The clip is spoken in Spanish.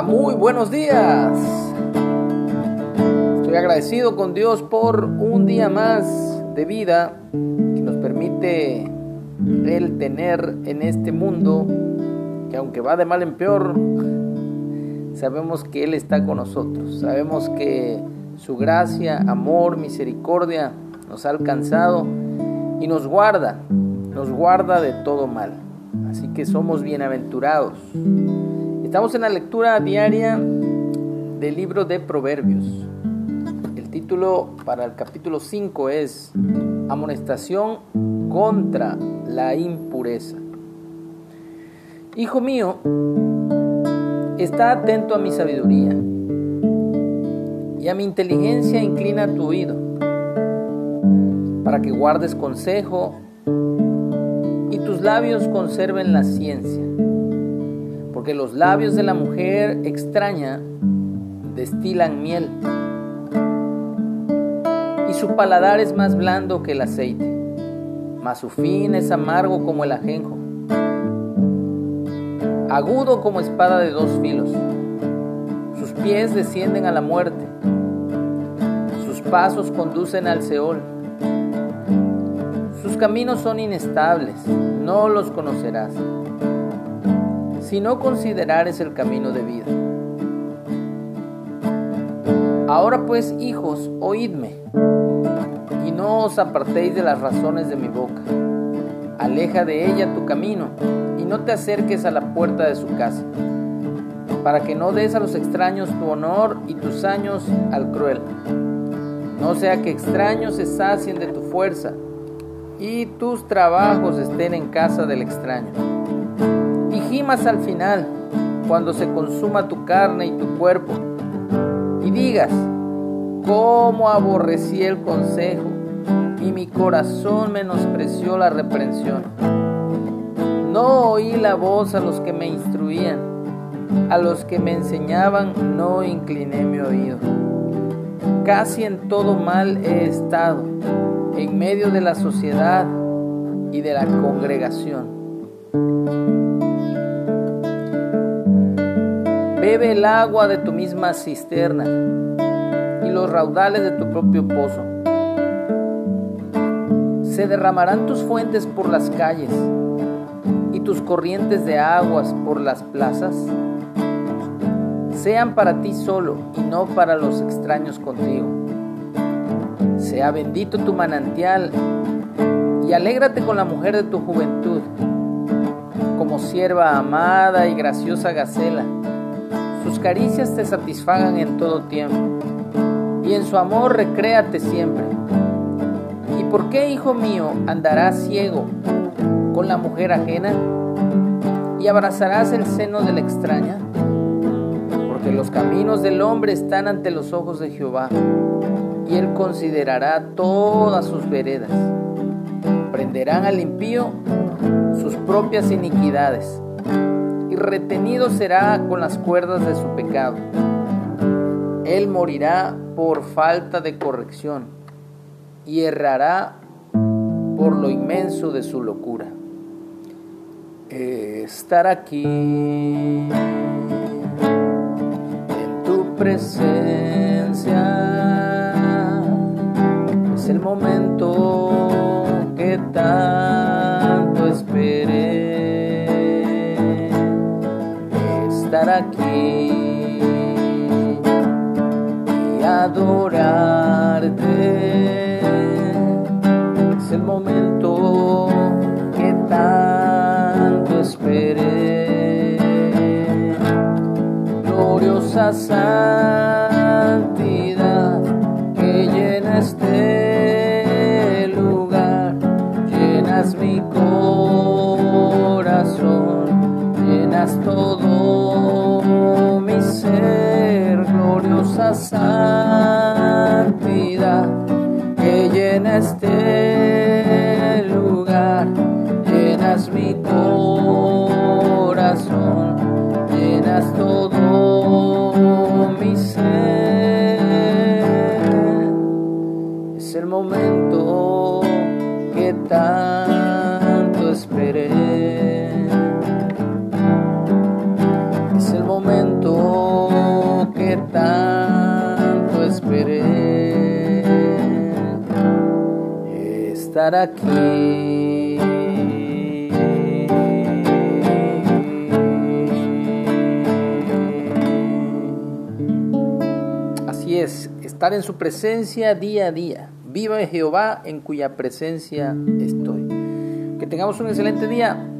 Muy buenos días. Estoy agradecido con Dios por un día más de vida que nos permite Él tener en este mundo, que aunque va de mal en peor, sabemos que Él está con nosotros. Sabemos que su gracia, amor, misericordia nos ha alcanzado y nos guarda, nos guarda de todo mal. Así que somos bienaventurados. Estamos en la lectura diaria del libro de Proverbios. El título para el capítulo 5 es Amonestación contra la impureza. Hijo mío, está atento a mi sabiduría y a mi inteligencia inclina tu oído, para que guardes consejo y tus labios conserven la ciencia porque los labios de la mujer extraña destilan miel y su paladar es más blando que el aceite, mas su fin es amargo como el ajenjo, agudo como espada de dos filos. Sus pies descienden a la muerte, sus pasos conducen al Seol. Sus caminos son inestables, no los conocerás si no considerares el camino de vida. Ahora pues, hijos, oídme, y no os apartéis de las razones de mi boca. Aleja de ella tu camino, y no te acerques a la puerta de su casa, para que no des a los extraños tu honor y tus años al cruel. No sea que extraños se sacien de tu fuerza, y tus trabajos estén en casa del extraño gimas al final, cuando se consuma tu carne y tu cuerpo, y digas, cómo aborrecí el consejo, y mi corazón menospreció la reprensión. No oí la voz a los que me instruían, a los que me enseñaban no incliné mi oído. Casi en todo mal he estado, en medio de la sociedad y de la congregación. Bebe el agua de tu misma cisterna y los raudales de tu propio pozo. Se derramarán tus fuentes por las calles y tus corrientes de aguas por las plazas. Sean para ti solo y no para los extraños contigo. Sea bendito tu manantial y alégrate con la mujer de tu juventud, como sierva amada y graciosa Gacela sus caricias te satisfagan en todo tiempo, y en su amor recréate siempre. ¿Y por qué, hijo mío, andarás ciego con la mujer ajena? ¿Y abrazarás el seno de la extraña? Porque los caminos del hombre están ante los ojos de Jehová, y él considerará todas sus veredas. Prenderán al impío sus propias iniquidades y retenido será con las cuerdas de su pecado. Él morirá por falta de corrección y errará por lo inmenso de su locura. Estar aquí en tu presencia es el momento que tanto aquí y adorarte. Es el momento que tanto esperé. Gloriosa santidad que llena este lugar, llenas mi que llena este estar aquí. Así es, estar en su presencia día a día. Viva Jehová en cuya presencia estoy. Que tengamos un excelente día.